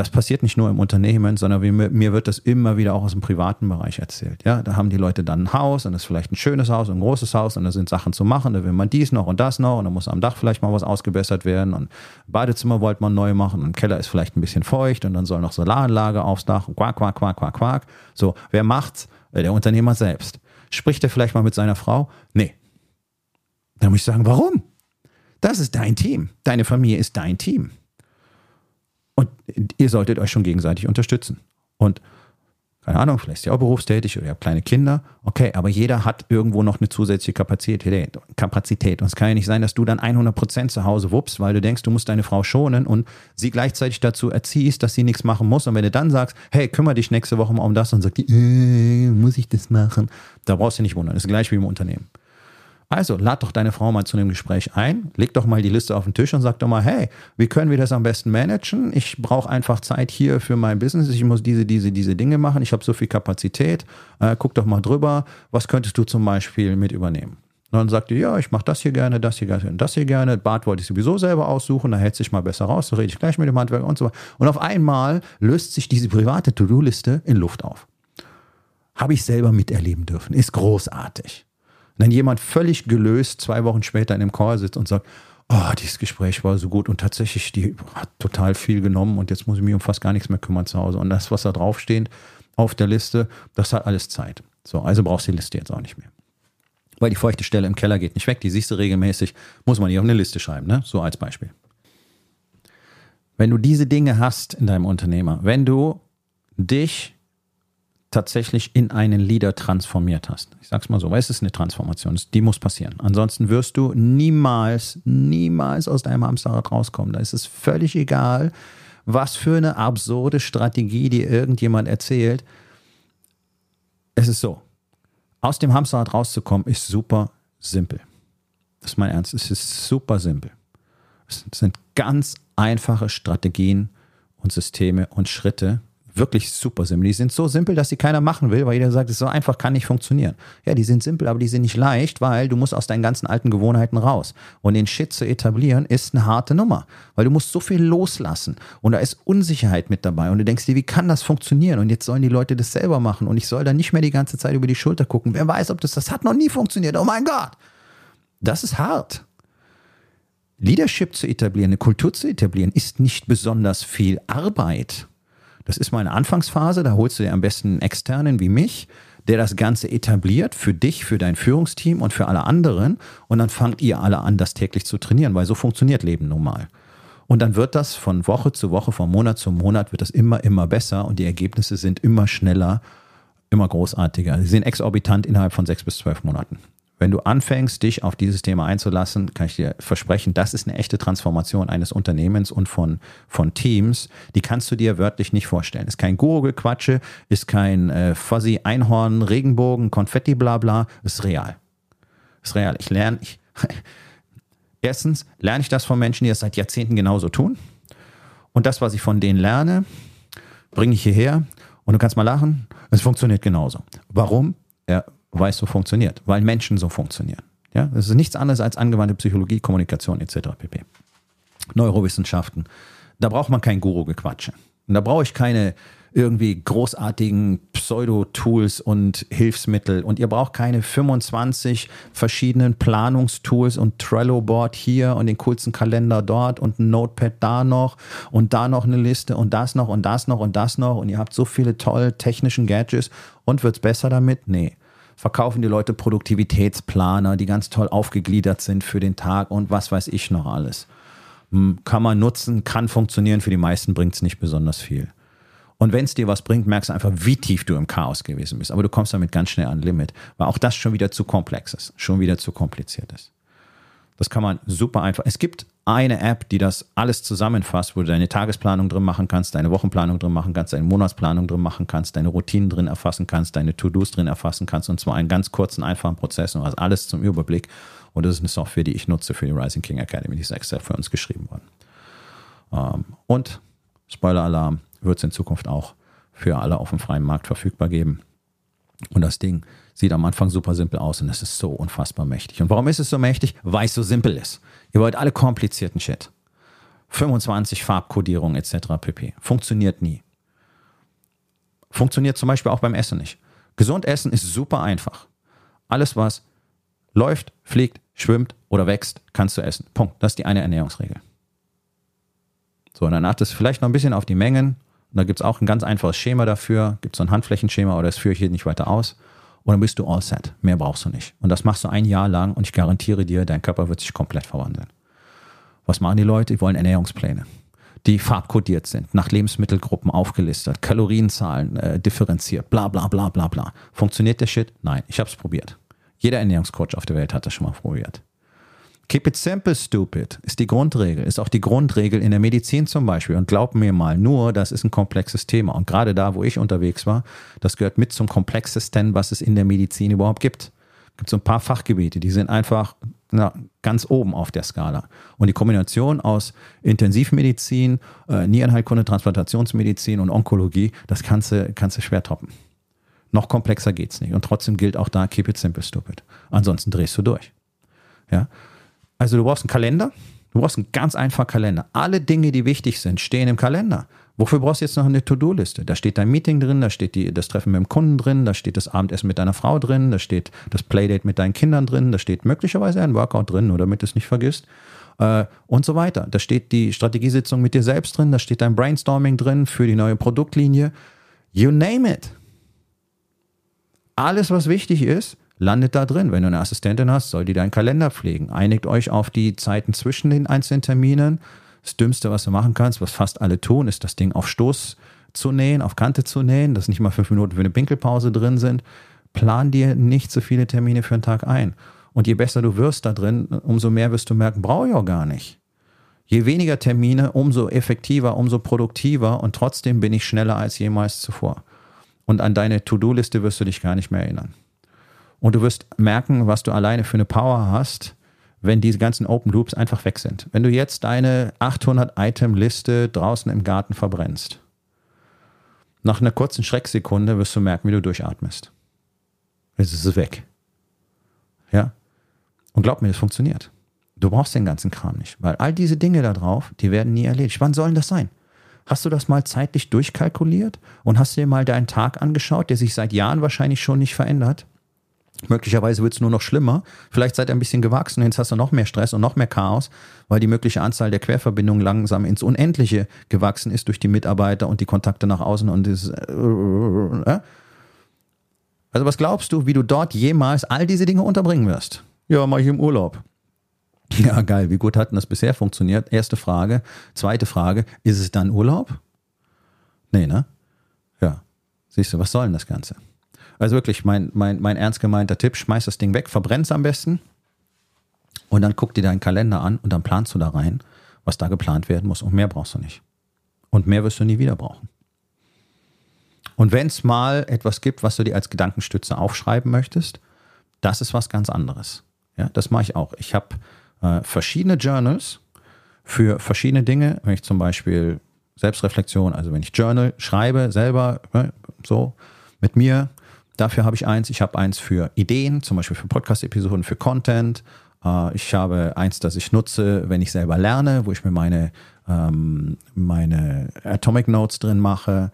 A: das passiert nicht nur im Unternehmen, sondern mir, mir, wird das immer wieder auch aus dem privaten Bereich erzählt. Ja, da haben die Leute dann ein Haus und das ist vielleicht ein schönes Haus, ein großes Haus und da sind Sachen zu machen. Da will man dies noch und das noch und da muss am Dach vielleicht mal was ausgebessert werden und Badezimmer wollte man neu machen und Keller ist vielleicht ein bisschen feucht und dann soll noch Solaranlage aufs Dach. Quack, quack, quack, quack, quack. So, wer macht's? Äh, der Unternehmer selbst. Spricht er vielleicht mal mit seiner Frau? Nee. Da muss ich sagen, warum? Das ist dein Team. Deine Familie ist dein Team. Und ihr solltet euch schon gegenseitig unterstützen. Und keine Ahnung, vielleicht ist ihr auch berufstätig oder ihr habt kleine Kinder. Okay, aber jeder hat irgendwo noch eine zusätzliche Kapazität. Kapazität. Und es kann ja nicht sein, dass du dann 100 Prozent zu Hause wuppst, weil du denkst, du musst deine Frau schonen und sie gleichzeitig dazu erziehst, dass sie nichts machen muss. Und wenn du dann sagst, hey, kümmere dich nächste Woche mal um das, dann sagt die, äh, muss ich das machen? Da brauchst du nicht wundern. Das ist gleich wie im Unternehmen. Also lad doch deine Frau mal zu einem Gespräch ein, leg doch mal die Liste auf den Tisch und sag doch mal, hey, wie können wir das am besten managen? Ich brauche einfach Zeit hier für mein Business. Ich muss diese, diese, diese Dinge machen. Ich habe so viel Kapazität. Äh, guck doch mal drüber. Was könntest du zum Beispiel mit übernehmen? Und dann sagt die, ja, ich mache das hier gerne, das hier gerne, das hier gerne. Bad wollte ich sowieso selber aussuchen, da hält sich mal besser raus, da rede ich gleich mit dem Handwerker und so weiter. Und auf einmal löst sich diese private To-Do-Liste in Luft auf. Habe ich selber miterleben dürfen. Ist großartig. Wenn jemand völlig gelöst zwei Wochen später in einem Call sitzt und sagt, oh, dieses Gespräch war so gut und tatsächlich, die hat total viel genommen und jetzt muss ich mich um fast gar nichts mehr kümmern zu Hause. Und das, was da draufsteht auf der Liste, das hat alles Zeit. So, also brauchst du die Liste jetzt auch nicht mehr. Weil die feuchte Stelle im Keller geht nicht weg, die siehst du regelmäßig, muss man hier auf eine Liste schreiben, ne? So als Beispiel. Wenn du diese Dinge hast in deinem Unternehmer, wenn du dich tatsächlich in einen Leader transformiert hast. Ich sag's mal so, weil es ist eine Transformation, die muss passieren. Ansonsten wirst du niemals, niemals aus deinem Hamsterrad rauskommen. Da ist es völlig egal, was für eine absurde Strategie dir irgendjemand erzählt. Es ist so, aus dem Hamsterrad rauszukommen, ist super simpel. Das ist mein Ernst, es ist super simpel. Es sind ganz einfache Strategien und Systeme und Schritte, wirklich super simpel. Die sind so simpel, dass sie keiner machen will, weil jeder sagt, es ist so einfach, kann nicht funktionieren. Ja, die sind simpel, aber die sind nicht leicht, weil du musst aus deinen ganzen alten Gewohnheiten raus. Und den Shit zu etablieren ist eine harte Nummer, weil du musst so viel loslassen und da ist Unsicherheit mit dabei und du denkst dir, wie kann das funktionieren? Und jetzt sollen die Leute das selber machen und ich soll da nicht mehr die ganze Zeit über die Schulter gucken. Wer weiß, ob das, das hat noch nie funktioniert. Oh mein Gott. Das ist hart. Leadership zu etablieren, eine Kultur zu etablieren, ist nicht besonders viel Arbeit. Das ist mal eine Anfangsphase, da holst du dir am besten einen externen wie mich, der das Ganze etabliert für dich, für dein Führungsteam und für alle anderen. Und dann fangt ihr alle an, das täglich zu trainieren, weil so funktioniert Leben nun mal. Und dann wird das von Woche zu Woche, von Monat zu Monat, wird das immer, immer besser und die Ergebnisse sind immer schneller, immer großartiger. Sie sind exorbitant innerhalb von sechs bis zwölf Monaten. Wenn du anfängst, dich auf dieses Thema einzulassen, kann ich dir versprechen, das ist eine echte Transformation eines Unternehmens und von, von Teams. Die kannst du dir wörtlich nicht vorstellen. Ist kein Gurgelquatsche, ist kein äh, Fuzzy Einhorn, Regenbogen, Konfetti, bla bla. Ist real. Ist real. Ich lerne, ich, erstens lerne ich das von Menschen, die das seit Jahrzehnten genauso tun. Und das, was ich von denen lerne, bringe ich hierher Und du kannst mal lachen, es funktioniert genauso. Warum? Ja, weil es so funktioniert, weil Menschen so funktionieren. Ja, das ist nichts anderes als angewandte Psychologie, Kommunikation etc. pp. Neurowissenschaften. Da braucht man kein Guru-Gequatsche. Da brauche ich keine irgendwie großartigen Pseudo-Tools und Hilfsmittel. Und ihr braucht keine 25 verschiedenen Planungstools und Trello-Board hier und den coolsten Kalender dort und ein Notepad da noch und da noch eine Liste und das noch und das noch und das noch. Und ihr habt so viele tolle technischen Gadgets und wird es besser damit? Nee verkaufen die Leute Produktivitätsplaner, die ganz toll aufgegliedert sind für den Tag und was weiß ich noch alles. Hm, kann man nutzen, kann funktionieren, für die meisten bringt es nicht besonders viel. Und wenn es dir was bringt, merkst du einfach, wie tief du im Chaos gewesen bist. Aber du kommst damit ganz schnell an Limit, weil auch das schon wieder zu komplex ist, schon wieder zu kompliziert ist. Das kann man super einfach. Es gibt eine App, die das alles zusammenfasst, wo du deine Tagesplanung drin machen kannst, deine Wochenplanung drin machen kannst, deine Monatsplanung drin machen kannst, deine Routinen drin erfassen kannst, deine To-Dos drin erfassen kannst und zwar einen ganz kurzen, einfachen Prozess und hast alles zum Überblick. Und das ist eine Software, die ich nutze für die Rising King Academy. Die ist extra für uns geschrieben worden. Ähm, und Spoiler-Alarm wird es in Zukunft auch für alle auf dem freien Markt verfügbar geben. Und das Ding Sieht am Anfang super simpel aus und es ist so unfassbar mächtig. Und warum ist es so mächtig? Weil es so simpel ist. Ihr wollt alle komplizierten Shit. 25 Farbkodierungen etc. pp. Funktioniert nie. Funktioniert zum Beispiel auch beim Essen nicht. Gesund essen ist super einfach. Alles, was läuft, fliegt, schwimmt oder wächst, kannst du essen. Punkt. Das ist die eine Ernährungsregel. So, und dann achtest du vielleicht noch ein bisschen auf die Mengen. Und da gibt es auch ein ganz einfaches Schema dafür. Gibt es so ein Handflächenschema, aber das führe ich hier nicht weiter aus und dann bist du all set. Mehr brauchst du nicht. Und das machst du ein Jahr lang und ich garantiere dir, dein Körper wird sich komplett verwandeln. Was machen die Leute? Die wollen Ernährungspläne, die farbkodiert sind, nach Lebensmittelgruppen aufgelistet, Kalorienzahlen äh, differenziert, bla bla bla bla bla. Funktioniert der Shit? Nein, ich habe es probiert. Jeder Ernährungscoach auf der Welt hat das schon mal probiert. Keep it simple, stupid, ist die Grundregel, ist auch die Grundregel in der Medizin zum Beispiel. Und glaub mir mal, nur das ist ein komplexes Thema. Und gerade da, wo ich unterwegs war, das gehört mit zum komplexesten, was es in der Medizin überhaupt gibt. Es gibt so ein paar Fachgebiete, die sind einfach na, ganz oben auf der Skala. Und die Kombination aus Intensivmedizin, äh, Nierenheilkunde, Transplantationsmedizin und Onkologie, das kannst du, kannst du schwer toppen. Noch komplexer geht's nicht. Und trotzdem gilt auch da, keep it simple, stupid. Ansonsten drehst du durch. Ja. Also du brauchst einen Kalender, du brauchst einen ganz einfachen Kalender. Alle Dinge, die wichtig sind, stehen im Kalender. Wofür brauchst du jetzt noch eine To-Do-Liste? Da steht dein Meeting drin, da steht die, das Treffen mit dem Kunden drin, da steht das Abendessen mit deiner Frau drin, da steht das Playdate mit deinen Kindern drin, da steht möglicherweise ein Workout drin, nur damit du es nicht vergisst. Äh, und so weiter. Da steht die Strategiesitzung mit dir selbst drin, da steht dein Brainstorming drin für die neue Produktlinie. You name it. Alles, was wichtig ist, landet da drin. Wenn du eine Assistentin hast, soll die deinen Kalender pflegen. Einigt euch auf die Zeiten zwischen den einzelnen Terminen. Das Dümmste, was du machen kannst, was fast alle tun, ist das Ding auf Stoß zu nähen, auf Kante zu nähen, dass nicht mal fünf Minuten für eine Pinkelpause drin sind. Plan dir nicht so viele Termine für einen Tag ein. Und je besser du wirst da drin, umso mehr wirst du merken, brauche ich auch gar nicht. Je weniger Termine, umso effektiver, umso produktiver und trotzdem bin ich schneller als jemals zuvor. Und an deine To-Do-Liste wirst du dich gar nicht mehr erinnern. Und du wirst merken, was du alleine für eine Power hast, wenn diese ganzen Open Loops einfach weg sind. Wenn du jetzt deine 800-Item-Liste draußen im Garten verbrennst, nach einer kurzen Schrecksekunde wirst du merken, wie du durchatmest. Jetzt ist es weg. Ja? Und glaub mir, das funktioniert. Du brauchst den ganzen Kram nicht, weil all diese Dinge da drauf, die werden nie erledigt. Wann sollen das sein? Hast du das mal zeitlich durchkalkuliert und hast dir mal deinen Tag angeschaut, der sich seit Jahren wahrscheinlich schon nicht verändert? Möglicherweise wird es nur noch schlimmer. Vielleicht seid ihr ein bisschen gewachsen, jetzt hast du noch mehr Stress und noch mehr Chaos, weil die mögliche Anzahl der Querverbindungen langsam ins Unendliche gewachsen ist durch die Mitarbeiter und die Kontakte nach außen und das. Äh, äh. Also was glaubst du, wie du dort jemals all diese Dinge unterbringen wirst? Ja, mache ich im Urlaub. Ja, geil. Wie gut hat denn das bisher funktioniert? Erste Frage. Zweite Frage. Ist es dann Urlaub? Nee, ne? Ja. Siehst du, was soll denn das Ganze? Also wirklich, mein, mein, mein ernst gemeinter Tipp, schmeiß das Ding weg, verbrenn es am besten und dann guck dir deinen Kalender an und dann planst du da rein, was da geplant werden muss und mehr brauchst du nicht. Und mehr wirst du nie wieder brauchen. Und wenn es mal etwas gibt, was du dir als Gedankenstütze aufschreiben möchtest, das ist was ganz anderes. Ja, das mache ich auch. Ich habe äh, verschiedene Journals für verschiedene Dinge. Wenn ich zum Beispiel Selbstreflexion, also wenn ich Journal schreibe, selber, ne, so mit mir. Dafür habe ich eins. Ich habe eins für Ideen, zum Beispiel für Podcast-Episoden, für Content. Äh, ich habe eins, das ich nutze, wenn ich selber lerne, wo ich mir meine, ähm, meine Atomic Notes drin mache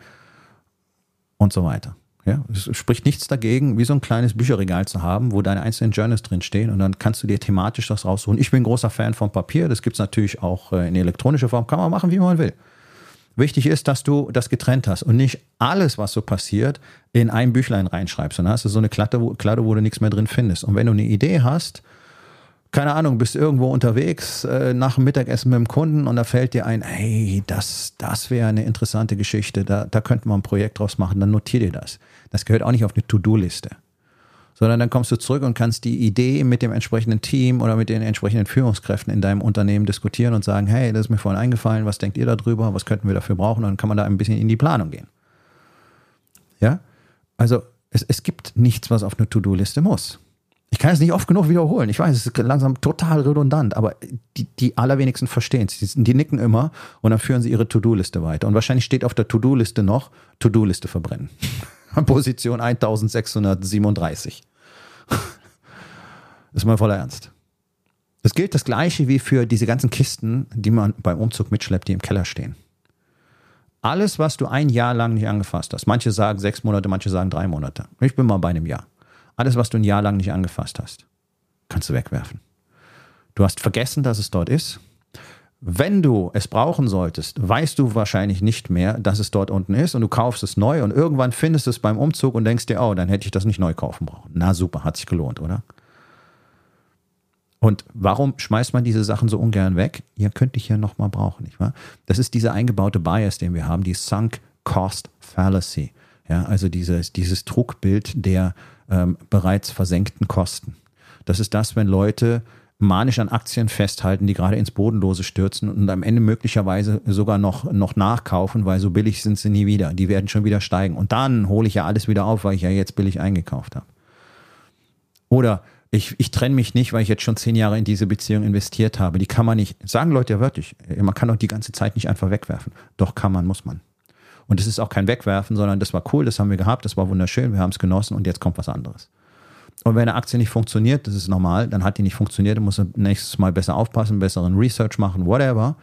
A: und so weiter. Ja, es spricht nichts dagegen, wie so ein kleines Bücherregal zu haben, wo deine einzelnen Journals drin stehen und dann kannst du dir thematisch das raussuchen. Ich bin großer Fan von Papier, das gibt es natürlich auch äh, in elektronischer Form, kann man machen, wie man will. Wichtig ist, dass du das getrennt hast und nicht alles, was so passiert, in ein Büchlein reinschreibst. Und dann hast du so eine Klatte, wo, Klatte, wo du nichts mehr drin findest. Und wenn du eine Idee hast, keine Ahnung, bist irgendwo unterwegs äh, nach dem Mittagessen mit dem Kunden und da fällt dir ein, hey, das, das wäre eine interessante Geschichte, da, da könnten wir ein Projekt draus machen, dann notier dir das. Das gehört auch nicht auf eine To-Do-Liste. Sondern dann kommst du zurück und kannst die Idee mit dem entsprechenden Team oder mit den entsprechenden Führungskräften in deinem Unternehmen diskutieren und sagen, hey, das ist mir vorhin eingefallen, was denkt ihr darüber, was könnten wir dafür brauchen? Und dann kann man da ein bisschen in die Planung gehen. Ja? Also es, es gibt nichts, was auf eine To-Do-Liste muss. Ich kann es nicht oft genug wiederholen. Ich weiß, es ist langsam total redundant, aber die, die allerwenigsten verstehen es. Die, die, nicken immer und dann führen sie ihre To-Do-Liste weiter. Und wahrscheinlich steht auf der To-Do-Liste noch To-Do-Liste verbrennen. Position 1637. Das ist mal voller Ernst. Es gilt das Gleiche wie für diese ganzen Kisten, die man beim Umzug mitschleppt, die im Keller stehen. Alles, was du ein Jahr lang nicht angefasst hast, manche sagen sechs Monate, manche sagen drei Monate. Ich bin mal bei einem Jahr. Alles, was du ein Jahr lang nicht angefasst hast, kannst du wegwerfen. Du hast vergessen, dass es dort ist. Wenn du es brauchen solltest, weißt du wahrscheinlich nicht mehr, dass es dort unten ist und du kaufst es neu und irgendwann findest es beim Umzug und denkst dir, oh, dann hätte ich das nicht neu kaufen brauchen. Na super, hat sich gelohnt, oder? Und warum schmeißt man diese Sachen so ungern weg? Ihr könnt dich ja nochmal brauchen, nicht wahr? Das ist dieser eingebaute Bias, den wir haben, die Sunk Cost Fallacy. Ja, also dieses, dieses Trugbild der ähm, bereits versenkten Kosten. Das ist das, wenn Leute manisch an Aktien festhalten, die gerade ins Bodenlose stürzen und am Ende möglicherweise sogar noch, noch nachkaufen, weil so billig sind sie nie wieder. Die werden schon wieder steigen. Und dann hole ich ja alles wieder auf, weil ich ja jetzt billig eingekauft habe. Oder ich, ich trenne mich nicht, weil ich jetzt schon zehn Jahre in diese Beziehung investiert habe. Die kann man nicht, sagen Leute ja wörtlich, man kann doch die ganze Zeit nicht einfach wegwerfen. Doch kann man, muss man. Und es ist auch kein Wegwerfen, sondern das war cool, das haben wir gehabt, das war wunderschön, wir haben es genossen und jetzt kommt was anderes. Und wenn eine Aktie nicht funktioniert, das ist normal, dann hat die nicht funktioniert, dann muss er nächstes Mal besser aufpassen, besseren Research machen, whatever.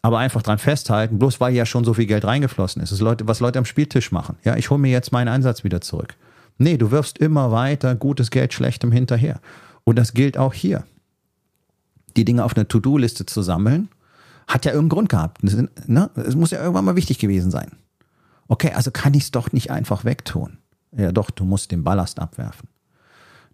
A: Aber einfach dran festhalten, bloß weil ja schon so viel Geld reingeflossen ist. Das ist Leute, was Leute am Spieltisch machen. Ja, ich hole mir jetzt meinen Einsatz wieder zurück. Nee, du wirfst immer weiter gutes Geld schlechtem hinterher. Und das gilt auch hier. Die Dinge auf einer To-Do-Liste zu sammeln, hat ja irgendeinen Grund gehabt. Es ne? muss ja irgendwann mal wichtig gewesen sein. Okay, also kann ich es doch nicht einfach wegtun. Ja, doch, du musst den Ballast abwerfen.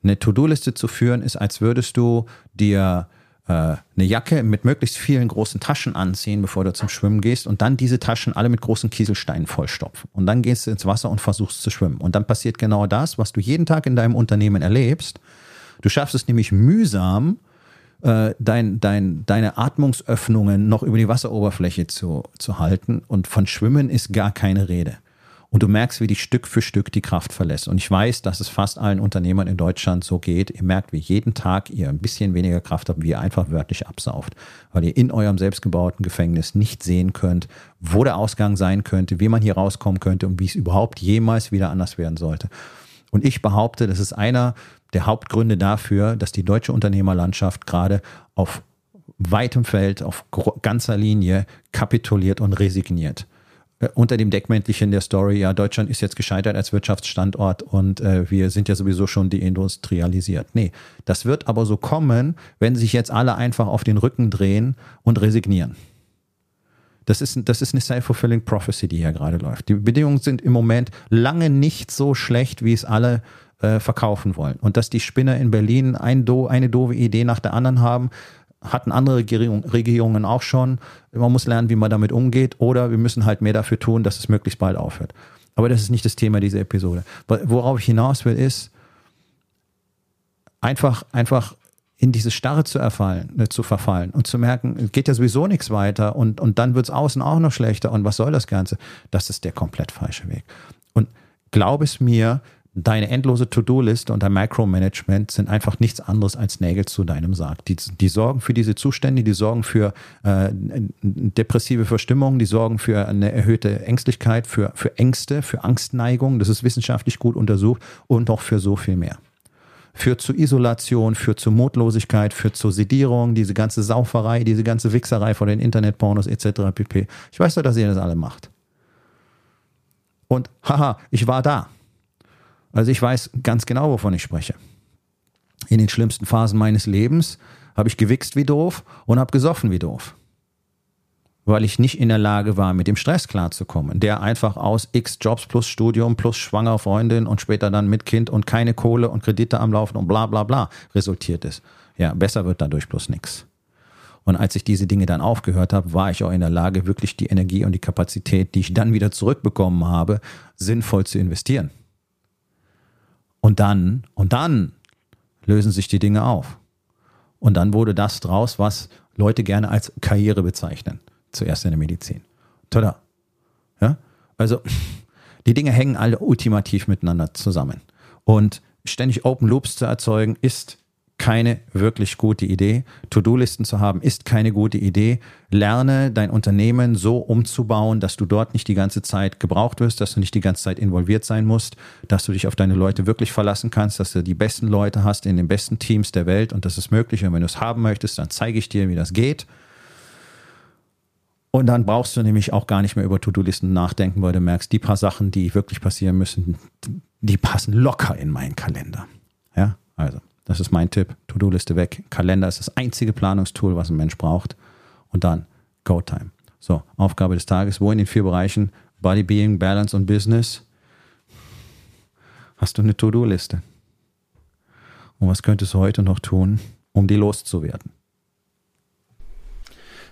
A: Eine To-Do-Liste zu führen ist, als würdest du dir äh, eine Jacke mit möglichst vielen großen Taschen anziehen, bevor du zum Schwimmen gehst und dann diese Taschen alle mit großen Kieselsteinen vollstopfen. Und dann gehst du ins Wasser und versuchst zu schwimmen. Und dann passiert genau das, was du jeden Tag in deinem Unternehmen erlebst. Du schaffst es nämlich mühsam, äh, dein, dein, deine Atmungsöffnungen noch über die Wasseroberfläche zu, zu halten. Und von Schwimmen ist gar keine Rede. Und du merkst, wie dich Stück für Stück die Kraft verlässt. Und ich weiß, dass es fast allen Unternehmern in Deutschland so geht. Ihr merkt, wie jeden Tag ihr ein bisschen weniger Kraft habt, wie ihr einfach wörtlich absauft. Weil ihr in eurem selbstgebauten Gefängnis nicht sehen könnt, wo der Ausgang sein könnte, wie man hier rauskommen könnte und wie es überhaupt jemals wieder anders werden sollte. Und ich behaupte, das ist einer der Hauptgründe dafür, dass die deutsche Unternehmerlandschaft gerade auf weitem Feld, auf ganzer Linie kapituliert und resigniert. Äh, unter dem Deckmäntelchen der Story, ja, Deutschland ist jetzt gescheitert als Wirtschaftsstandort und äh, wir sind ja sowieso schon deindustrialisiert. Nee, das wird aber so kommen, wenn sich jetzt alle einfach auf den Rücken drehen und resignieren. Das ist, das ist eine self-fulfilling prophecy, die hier gerade läuft. Die Bedingungen sind im Moment lange nicht so schlecht, wie es alle äh, verkaufen wollen. Und dass die Spinner in Berlin ein Do, eine doofe Idee nach der anderen haben, hatten andere Regierungen auch schon. Man muss lernen, wie man damit umgeht, oder wir müssen halt mehr dafür tun, dass es möglichst bald aufhört. Aber das ist nicht das Thema dieser Episode. Worauf ich hinaus will, ist einfach, einfach in diese Starre zu erfallen, äh, zu verfallen und zu merken, es geht ja sowieso nichts weiter und, und dann wird es außen auch noch schlechter und was soll das Ganze? Das ist der komplett falsche Weg. Und glaub es mir, Deine endlose To-Do-Liste und dein Micromanagement sind einfach nichts anderes als Nägel zu deinem Sarg. Die, die sorgen für diese Zustände, die sorgen für äh, depressive Verstimmung, die sorgen für eine erhöhte Ängstlichkeit, für, für Ängste, für Angstneigung. Das ist wissenschaftlich gut untersucht und noch für so viel mehr. Führt zu Isolation, führt zu Mutlosigkeit, führt zur Sedierung, diese ganze Sauferei, diese ganze Wichserei von den Internetpornos etc. pp. Ich weiß doch, dass ihr das alle macht. Und haha, ich war da. Also ich weiß ganz genau, wovon ich spreche. In den schlimmsten Phasen meines Lebens habe ich gewichst wie doof und habe gesoffen wie doof. Weil ich nicht in der Lage war, mit dem Stress klarzukommen, der einfach aus X Jobs plus Studium plus schwanger Freundin und später dann mit Kind und keine Kohle und Kredite am Laufen und bla bla bla resultiert ist. Ja, besser wird dadurch bloß nichts. Und als ich diese Dinge dann aufgehört habe, war ich auch in der Lage, wirklich die Energie und die Kapazität, die ich dann wieder zurückbekommen habe, sinnvoll zu investieren. Und dann, und dann lösen sich die Dinge auf. Und dann wurde das draus, was Leute gerne als Karriere bezeichnen. Zuerst in der Medizin. Tada. Ja? Also, die Dinge hängen alle ultimativ miteinander zusammen. Und ständig Open Loops zu erzeugen, ist keine wirklich gute Idee. To-Do-Listen zu haben ist keine gute Idee. Lerne dein Unternehmen so umzubauen, dass du dort nicht die ganze Zeit gebraucht wirst, dass du nicht die ganze Zeit involviert sein musst, dass du dich auf deine Leute wirklich verlassen kannst, dass du die besten Leute hast in den besten Teams der Welt und das ist möglich. Und wenn du es haben möchtest, dann zeige ich dir, wie das geht. Und dann brauchst du nämlich auch gar nicht mehr über To-Do-Listen nachdenken, weil du merkst, die paar Sachen, die wirklich passieren müssen, die passen locker in meinen Kalender. Ja, also. Das ist mein Tipp. To-Do-Liste weg. Kalender ist das einzige Planungstool, was ein Mensch braucht. Und dann Go-Time. So, Aufgabe des Tages. Wo in den vier Bereichen Body, Being, Balance und Business hast du eine To-Do-Liste? Und was könntest du heute noch tun, um die loszuwerden?